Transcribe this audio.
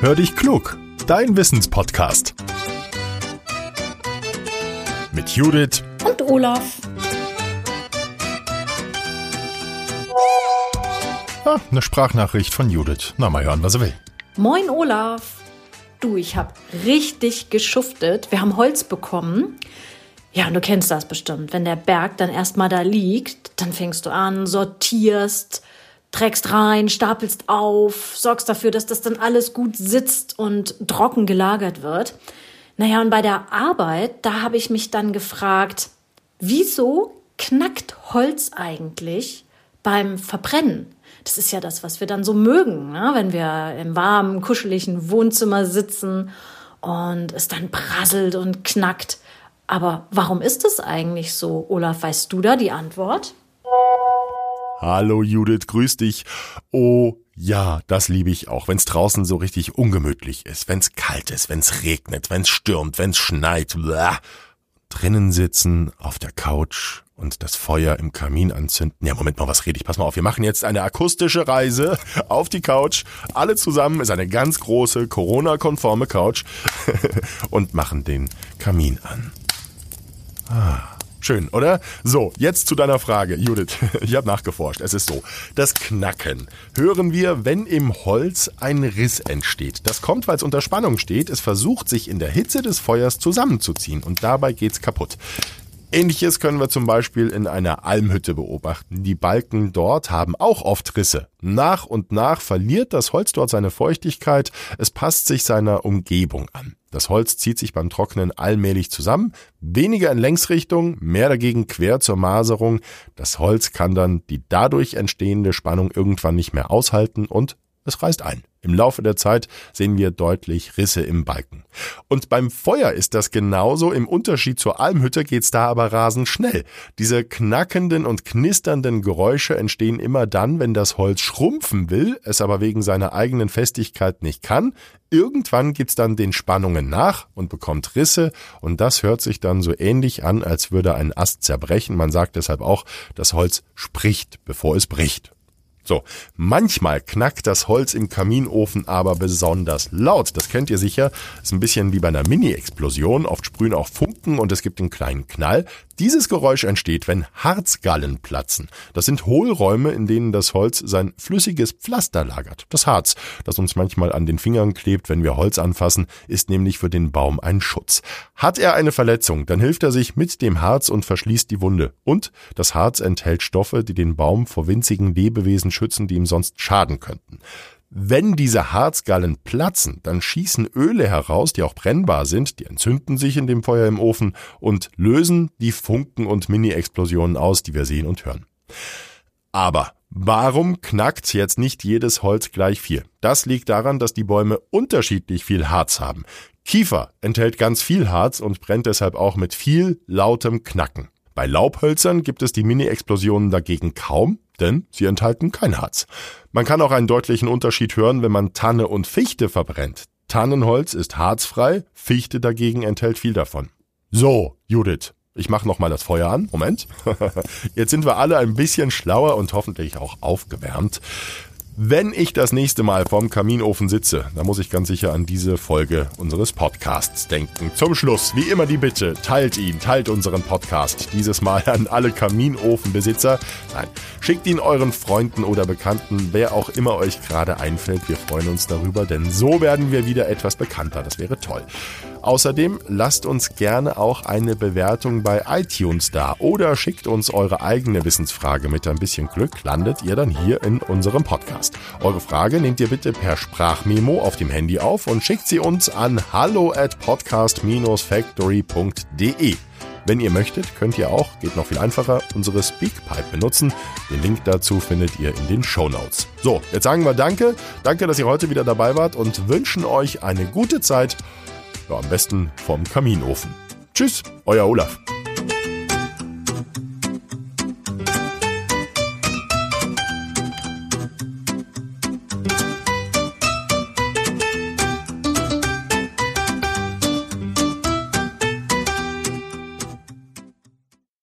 Hör dich klug, dein Wissenspodcast. Mit Judith und Olaf. Ah, eine Sprachnachricht von Judith. Na, mal hören, was er will. Moin Olaf. Du, ich hab richtig geschuftet. Wir haben Holz bekommen. Ja, und du kennst das bestimmt. Wenn der Berg dann erstmal da liegt, dann fängst du an, sortierst, trägst rein, stapelst auf, sorgst dafür, dass das dann alles gut sitzt und trocken gelagert wird. Naja, und bei der Arbeit, da habe ich mich dann gefragt, wieso knackt Holz eigentlich beim Verbrennen? Das ist ja das, was wir dann so mögen, ne? wenn wir im warmen, kuscheligen Wohnzimmer sitzen und es dann prasselt und knackt. Aber warum ist es eigentlich so? Olaf, weißt du da die Antwort? Hallo Judith, grüß dich. Oh ja, das liebe ich auch, wenn's draußen so richtig ungemütlich ist, wenn's kalt ist, wenn's regnet, wenn's stürmt, wenn's schneit. Blah. Drinnen sitzen, auf der Couch und das Feuer im Kamin anzünden. Ja, Moment mal, was rede ich? Pass mal auf, wir machen jetzt eine akustische Reise auf die Couch. Alle zusammen ist eine ganz große Corona-konforme Couch und machen den Kamin an. Ah. Schön, oder? So, jetzt zu deiner Frage, Judith. Ich habe nachgeforscht. Es ist so, das Knacken hören wir, wenn im Holz ein Riss entsteht. Das kommt, weil es unter Spannung steht. Es versucht, sich in der Hitze des Feuers zusammenzuziehen und dabei geht's kaputt. Ähnliches können wir zum Beispiel in einer Almhütte beobachten. Die Balken dort haben auch oft Risse. Nach und nach verliert das Holz dort seine Feuchtigkeit, es passt sich seiner Umgebung an. Das Holz zieht sich beim Trocknen allmählich zusammen, weniger in Längsrichtung, mehr dagegen quer zur Maserung. Das Holz kann dann die dadurch entstehende Spannung irgendwann nicht mehr aushalten und es reißt ein. Im Laufe der Zeit sehen wir deutlich Risse im Balken. Und beim Feuer ist das genauso. Im Unterschied zur Almhütte geht's da aber rasend schnell. Diese knackenden und knisternden Geräusche entstehen immer dann, wenn das Holz schrumpfen will, es aber wegen seiner eigenen Festigkeit nicht kann. Irgendwann gibt's dann den Spannungen nach und bekommt Risse und das hört sich dann so ähnlich an, als würde ein Ast zerbrechen. Man sagt deshalb auch, das Holz spricht, bevor es bricht. So, manchmal knackt das Holz im Kaminofen aber besonders laut. Das kennt ihr sicher. Ist ein bisschen wie bei einer Mini-Explosion. Oft sprühen auch Funken und es gibt einen kleinen Knall. Dieses Geräusch entsteht, wenn Harzgallen platzen. Das sind Hohlräume, in denen das Holz sein flüssiges Pflaster lagert. Das Harz, das uns manchmal an den Fingern klebt, wenn wir Holz anfassen, ist nämlich für den Baum ein Schutz. Hat er eine Verletzung, dann hilft er sich mit dem Harz und verschließt die Wunde. Und das Harz enthält Stoffe, die den Baum vor winzigen Lebewesen schützen, die ihm sonst schaden könnten. Wenn diese Harzgallen platzen, dann schießen Öle heraus, die auch brennbar sind, die entzünden sich in dem Feuer im Ofen und lösen die Funken und Mini-Explosionen aus, die wir sehen und hören. Aber warum knackt jetzt nicht jedes Holz gleich viel? Das liegt daran, dass die Bäume unterschiedlich viel Harz haben. Kiefer enthält ganz viel Harz und brennt deshalb auch mit viel lautem Knacken. Bei Laubhölzern gibt es die Mini-Explosionen dagegen kaum, denn sie enthalten kein Harz. Man kann auch einen deutlichen Unterschied hören, wenn man Tanne und Fichte verbrennt. Tannenholz ist harzfrei, Fichte dagegen enthält viel davon. So, Judith, ich mache noch mal das Feuer an. Moment. Jetzt sind wir alle ein bisschen schlauer und hoffentlich auch aufgewärmt. Wenn ich das nächste Mal vorm Kaminofen sitze, dann muss ich ganz sicher an diese Folge unseres Podcasts denken. Zum Schluss, wie immer die Bitte, teilt ihn, teilt unseren Podcast. Dieses Mal an alle Kaminofenbesitzer. Nein, schickt ihn euren Freunden oder Bekannten, wer auch immer euch gerade einfällt. Wir freuen uns darüber, denn so werden wir wieder etwas bekannter. Das wäre toll. Außerdem lasst uns gerne auch eine Bewertung bei iTunes da oder schickt uns eure eigene Wissensfrage. Mit ein bisschen Glück landet ihr dann hier in unserem Podcast. Eure Frage nehmt ihr bitte per Sprachmemo auf dem Handy auf und schickt sie uns an hallo at podcast-factory.de. Wenn ihr möchtet, könnt ihr auch, geht noch viel einfacher, unsere Speakpipe benutzen. Den Link dazu findet ihr in den Show Notes. So, jetzt sagen wir Danke. Danke, dass ihr heute wieder dabei wart und wünschen euch eine gute Zeit ja, am besten vom Kaminofen. Tschüss, euer Olaf.